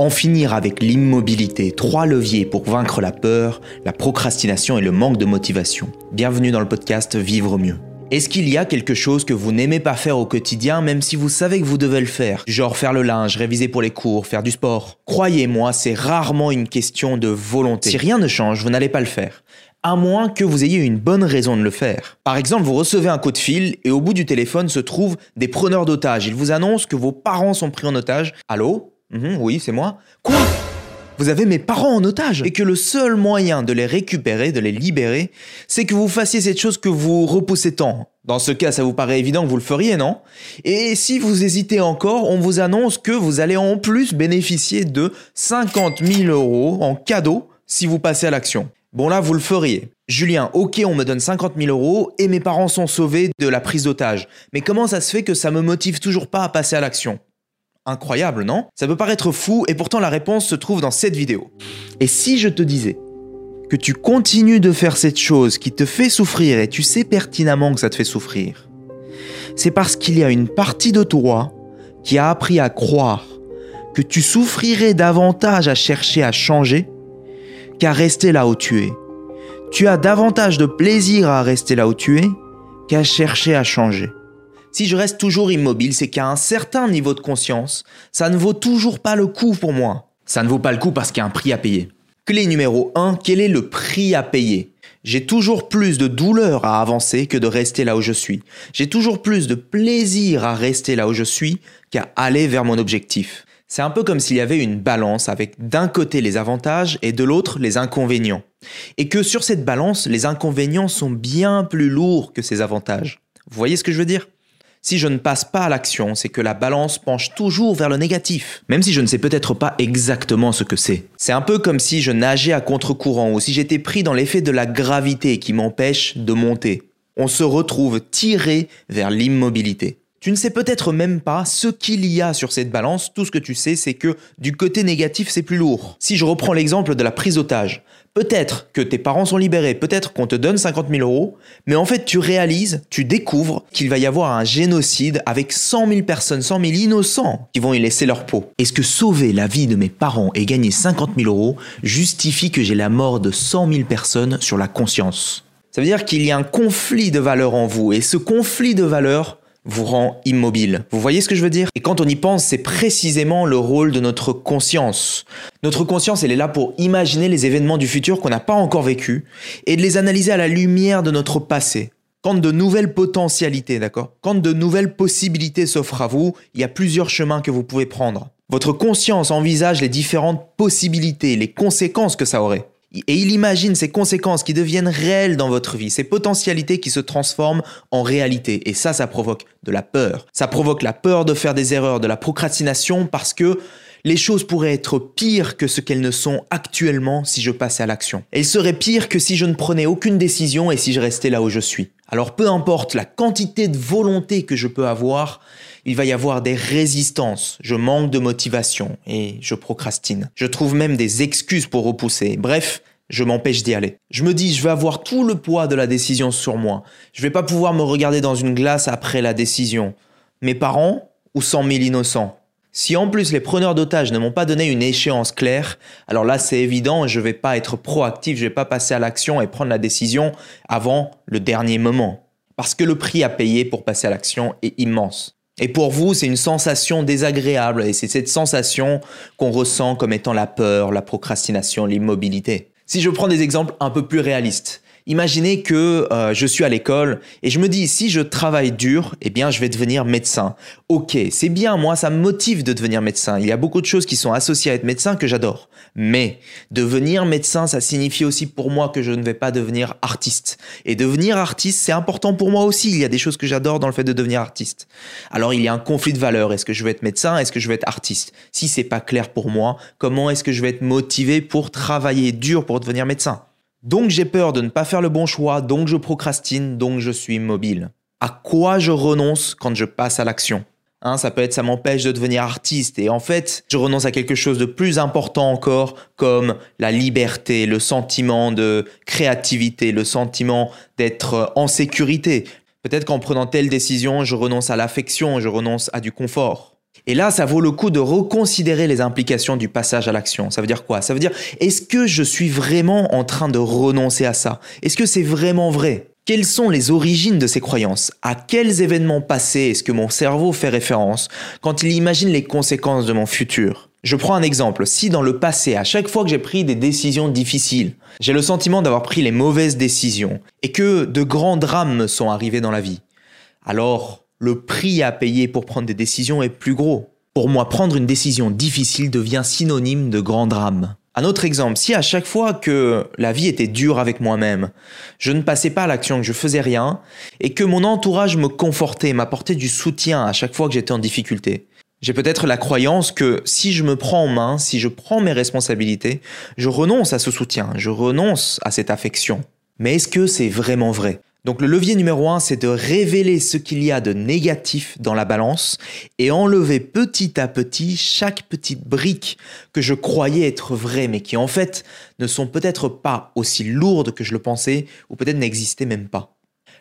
En finir avec l'immobilité, trois leviers pour vaincre la peur, la procrastination et le manque de motivation. Bienvenue dans le podcast Vivre mieux. Est-ce qu'il y a quelque chose que vous n'aimez pas faire au quotidien même si vous savez que vous devez le faire? Genre faire le linge, réviser pour les cours, faire du sport? Croyez-moi, c'est rarement une question de volonté. Si rien ne change, vous n'allez pas le faire à moins que vous ayez une bonne raison de le faire. Par exemple, vous recevez un coup de fil et au bout du téléphone se trouvent des preneurs d'otages. Ils vous annoncent que vos parents sont pris en otage. Allô? Mhm, oui, c'est moi. Quoi? Vous avez mes parents en otage? Et que le seul moyen de les récupérer, de les libérer, c'est que vous fassiez cette chose que vous repoussez tant. Dans ce cas, ça vous paraît évident que vous le feriez, non? Et si vous hésitez encore, on vous annonce que vous allez en plus bénéficier de 50 000 euros en cadeau si vous passez à l'action. Bon là, vous le feriez. Julien, ok, on me donne 50 000 euros et mes parents sont sauvés de la prise d'otage. Mais comment ça se fait que ça me motive toujours pas à passer à l'action? Incroyable, non? Ça peut paraître fou et pourtant la réponse se trouve dans cette vidéo. Et si je te disais que tu continues de faire cette chose qui te fait souffrir et tu sais pertinemment que ça te fait souffrir, c'est parce qu'il y a une partie de toi qui a appris à croire que tu souffrirais davantage à chercher à changer qu'à rester là où tu es. Tu as davantage de plaisir à rester là où tu es qu'à chercher à changer. Si je reste toujours immobile, c'est qu'à un certain niveau de conscience, ça ne vaut toujours pas le coup pour moi. Ça ne vaut pas le coup parce qu'il y a un prix à payer. Clé numéro 1, quel est le prix à payer? J'ai toujours plus de douleur à avancer que de rester là où je suis. J'ai toujours plus de plaisir à rester là où je suis qu'à aller vers mon objectif. C'est un peu comme s'il y avait une balance avec d'un côté les avantages et de l'autre les inconvénients. Et que sur cette balance, les inconvénients sont bien plus lourds que ces avantages. Vous voyez ce que je veux dire? Si je ne passe pas à l'action, c'est que la balance penche toujours vers le négatif, même si je ne sais peut-être pas exactement ce que c'est. C'est un peu comme si je nageais à contre-courant ou si j'étais pris dans l'effet de la gravité qui m'empêche de monter. On se retrouve tiré vers l'immobilité. Tu ne sais peut-être même pas ce qu'il y a sur cette balance, tout ce que tu sais c'est que du côté négatif c'est plus lourd. Si je reprends l'exemple de la prise d'otage, Peut-être que tes parents sont libérés, peut-être qu'on te donne 50 000 euros, mais en fait tu réalises, tu découvres qu'il va y avoir un génocide avec 100 000 personnes, 100 000 innocents qui vont y laisser leur peau. Est-ce que sauver la vie de mes parents et gagner 50 000 euros justifie que j'ai la mort de 100 000 personnes sur la conscience? Ça veut dire qu'il y a un conflit de valeurs en vous, et ce conflit de valeurs vous rend immobile. Vous voyez ce que je veux dire? Et quand on y pense, c'est précisément le rôle de notre conscience. Notre conscience, elle est là pour imaginer les événements du futur qu'on n'a pas encore vécu et de les analyser à la lumière de notre passé. Quand de nouvelles potentialités, d'accord? Quand de nouvelles possibilités s'offrent à vous, il y a plusieurs chemins que vous pouvez prendre. Votre conscience envisage les différentes possibilités, les conséquences que ça aurait. Et il imagine ces conséquences qui deviennent réelles dans votre vie, ces potentialités qui se transforment en réalité. Et ça, ça provoque de la peur. Ça provoque la peur de faire des erreurs, de la procrastination, parce que les choses pourraient être pires que ce qu'elles ne sont actuellement si je passais à l'action. Elles seraient pires que si je ne prenais aucune décision et si je restais là où je suis. Alors peu importe la quantité de volonté que je peux avoir, il va y avoir des résistances. Je manque de motivation et je procrastine. Je trouve même des excuses pour repousser. Bref, je m'empêche d'y aller. Je me dis, je vais avoir tout le poids de la décision sur moi. Je vais pas pouvoir me regarder dans une glace après la décision. Mes parents ou 100 000 innocents? Si en plus les preneurs d'otages ne m'ont pas donné une échéance claire, alors là c'est évident, je vais pas être proactif, je vais pas passer à l'action et prendre la décision avant le dernier moment. Parce que le prix à payer pour passer à l'action est immense. Et pour vous, c'est une sensation désagréable et c'est cette sensation qu'on ressent comme étant la peur, la procrastination, l'immobilité. Si je prends des exemples un peu plus réalistes, Imaginez que euh, je suis à l'école et je me dis si je travaille dur, eh bien je vais devenir médecin. Ok, c'est bien, moi ça me motive de devenir médecin. Il y a beaucoup de choses qui sont associées à être médecin que j'adore. Mais devenir médecin, ça signifie aussi pour moi que je ne vais pas devenir artiste. Et devenir artiste, c'est important pour moi aussi. Il y a des choses que j'adore dans le fait de devenir artiste. Alors il y a un conflit de valeurs. Est-ce que je vais être médecin? Est-ce que je vais être artiste? Si c'est pas clair pour moi, comment est-ce que je vais être motivé pour travailler dur pour devenir médecin? Donc j'ai peur de ne pas faire le bon choix, donc je procrastine, donc je suis immobile. À quoi je renonce quand je passe à l'action? Hein, Ça peut être ça m'empêche de devenir artiste et en fait je renonce à quelque chose de plus important encore comme la liberté, le sentiment de créativité, le sentiment d'être en sécurité. Peut-être qu'en prenant telle décision je renonce à l'affection, je renonce à du confort. Et là, ça vaut le coup de reconsidérer les implications du passage à l'action. Ça veut dire quoi? Ça veut dire, est-ce que je suis vraiment en train de renoncer à ça? Est-ce que c'est vraiment vrai? Quelles sont les origines de ces croyances? À quels événements passés est-ce que mon cerveau fait référence quand il imagine les conséquences de mon futur? Je prends un exemple. Si dans le passé, à chaque fois que j'ai pris des décisions difficiles, j'ai le sentiment d'avoir pris les mauvaises décisions et que de grands drames me sont arrivés dans la vie, alors le prix à payer pour prendre des décisions est plus gros. Pour moi, prendre une décision difficile devient synonyme de grand drame. Un autre exemple, si à chaque fois que la vie était dure avec moi-même, je ne passais pas à l'action, que je faisais rien, et que mon entourage me confortait, m'apportait du soutien à chaque fois que j'étais en difficulté, j'ai peut-être la croyance que si je me prends en main, si je prends mes responsabilités, je renonce à ce soutien, je renonce à cette affection. Mais est-ce que c'est vraiment vrai? Donc le levier numéro un, c'est de révéler ce qu'il y a de négatif dans la balance et enlever petit à petit chaque petite brique que je croyais être vraie, mais qui en fait ne sont peut-être pas aussi lourdes que je le pensais ou peut-être n'existaient même pas.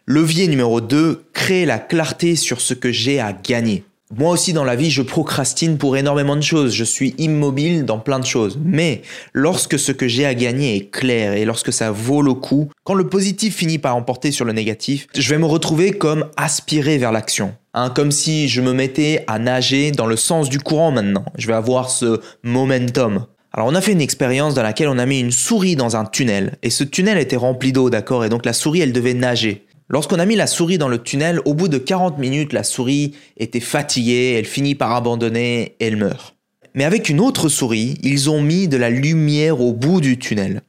Levier numéro 2, créer la clarté sur ce que j'ai à gagner. Moi aussi dans la vie, je procrastine pour énormément de choses, je suis immobile dans plein de choses. Mais lorsque ce que j'ai à gagner est clair et lorsque ça vaut le coup, quand le positif finit par emporter sur le négatif, je vais me retrouver comme aspiré vers l'action. Hein, comme si je me mettais à nager dans le sens du courant maintenant. Je vais avoir ce momentum. Alors on a fait une expérience dans laquelle on a mis une souris dans un tunnel et ce tunnel était rempli d'eau, d'accord? Et donc la souris elle devait nager. Lorsqu'on a mis la souris dans le tunnel, au bout de 40 minutes, la souris était fatiguée, elle finit par abandonner elle meurt. Mais avec une autre souris, ils ont mis de la lumière au bout du tunnel.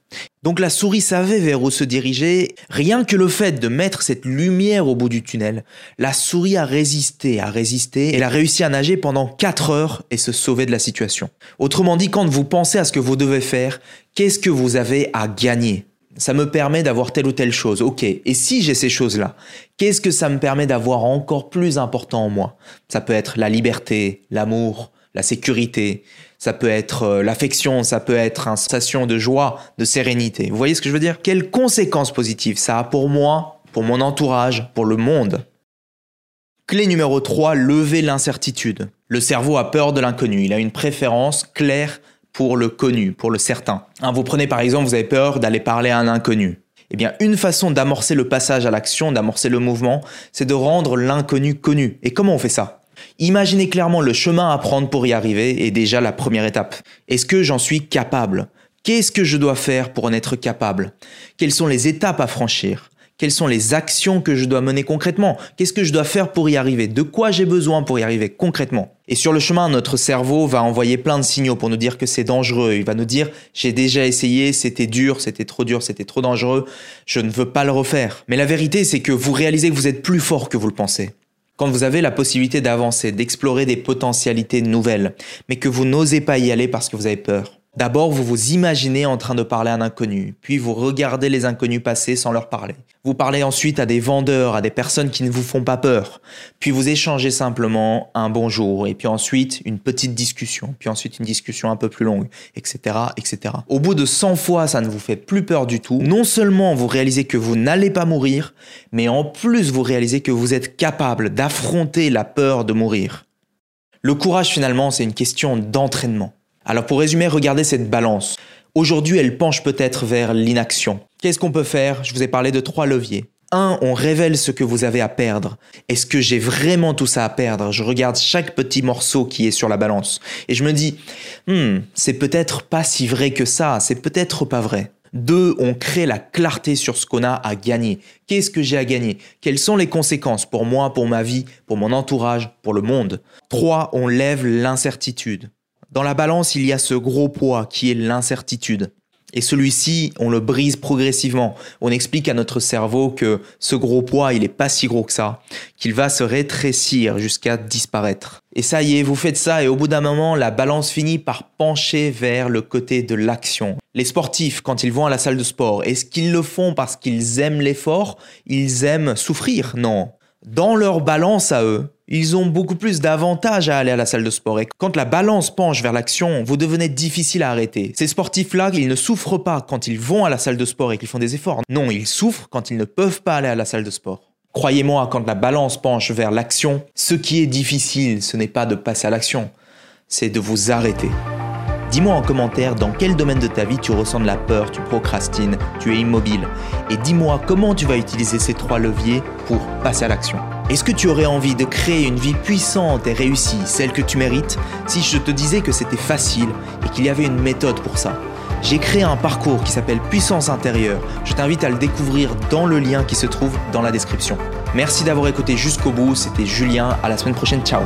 Donc la souris savait vers où se diriger. Rien que le fait de mettre cette lumière au bout du tunnel, la souris a résisté, a résisté, elle a réussi à nager pendant 4 heures et se sauver de la situation. Autrement dit, quand vous pensez à ce que vous devez faire, qu'est-ce que vous avez à gagner? Ça me permet d'avoir telle ou telle chose. Ok, et si j'ai ces choses-là, qu'est-ce que ça me permet d'avoir encore plus important en moi? Ça peut être la liberté, l'amour, la sécurité, ça peut être euh, l'affection, ça peut être une sensation de joie, de sérénité. Vous voyez ce que je veux dire? Quelles conséquences positives ça a pour moi, pour mon entourage, pour le monde? Clé numéro 3, lever l'incertitude. Le cerveau a peur de l'inconnu, il a une préférence claire pour le connu, pour le certain. Hein, vous prenez par exemple, vous avez peur d'aller parler à un inconnu. Eh bien, une façon d'amorcer le passage à l'action, d'amorcer le mouvement, c'est de rendre l'inconnu connu. Et comment on fait ça? Imaginez clairement le chemin à prendre pour y arriver est déjà la première étape. Est-ce que j'en suis capable? Qu'est-ce que je dois faire pour en être capable? Quelles sont les étapes à franchir? Quelles sont les actions que je dois mener concrètement? Qu'est-ce que je dois faire pour y arriver? De quoi j'ai besoin pour y arriver concrètement? Et sur le chemin, notre cerveau va envoyer plein de signaux pour nous dire que c'est dangereux. Il va nous dire j'ai déjà essayé, c'était dur, c'était trop dur, c'était trop dangereux, je ne veux pas le refaire. Mais la vérité, c'est que vous réalisez que vous êtes plus fort que vous le pensez. Quand vous avez la possibilité d'avancer, d'explorer des potentialités nouvelles, mais que vous n'osez pas y aller parce que vous avez peur, D'abord, vous vous imaginez en train de parler à un inconnu, puis vous regardez les inconnus passer sans leur parler. Vous parlez ensuite à des vendeurs, à des personnes qui ne vous font pas peur, puis vous échangez simplement un bonjour, et puis ensuite une petite discussion, puis ensuite une discussion un peu plus longue, etc., etc. Au bout de 100 fois, ça ne vous fait plus peur du tout. Non seulement vous réalisez que vous n'allez pas mourir, mais en plus vous réalisez que vous êtes capable d'affronter la peur de mourir. Le courage finalement, c'est une question d'entraînement. Alors pour résumer, regardez cette balance. Aujourd'hui, elle penche peut-être vers l'inaction. Qu'est-ce qu'on peut faire? Je vous ai parlé de trois leviers. Un, on révèle ce que vous avez à perdre. Est-ce que j'ai vraiment tout ça à perdre? Je regarde chaque petit morceau qui est sur la balance et je me dis, hmm, c'est peut-être pas si vrai que ça, c'est peut-être pas vrai. Deux, on crée la clarté sur ce qu'on a à gagner. Qu'est-ce que j'ai à gagner? Quelles sont les conséquences pour moi, pour ma vie, pour mon entourage, pour le monde? Trois, on lève l'incertitude. Dans la balance, il y a ce gros poids qui est l'incertitude. Et celui-ci, on le brise progressivement. On explique à notre cerveau que ce gros poids, il est pas si gros que ça, qu'il va se rétrécir jusqu'à disparaître. Et ça y est, vous faites ça et au bout d'un moment, la balance finit par pencher vers le côté de l'action. Les sportifs, quand ils vont à la salle de sport, est-ce qu'ils le font parce qu'ils aiment l'effort? Ils aiment souffrir? Non. Dans leur balance à eux, ils ont beaucoup plus d'avantages à aller à la salle de sport. Et quand la balance penche vers l'action, vous devenez difficile à arrêter. Ces sportifs-là, ils ne souffrent pas quand ils vont à la salle de sport et qu'ils font des efforts. Non, ils souffrent quand ils ne peuvent pas aller à la salle de sport. Croyez-moi, quand la balance penche vers l'action, ce qui est difficile, ce n'est pas de passer à l'action, c'est de vous arrêter. Dis-moi en commentaire dans quel domaine de ta vie tu ressens de la peur, tu procrastines, tu es immobile. Et dis-moi comment tu vas utiliser ces trois leviers pour passer à l'action. Est-ce que tu aurais envie de créer une vie puissante et réussie, celle que tu mérites, si je te disais que c'était facile et qu'il y avait une méthode pour ça j'ai créé un parcours qui s'appelle Puissance intérieure. Je t'invite à le découvrir dans le lien qui se trouve dans la description. Merci d'avoir écouté jusqu'au bout. C'était Julien. À la semaine prochaine. Ciao.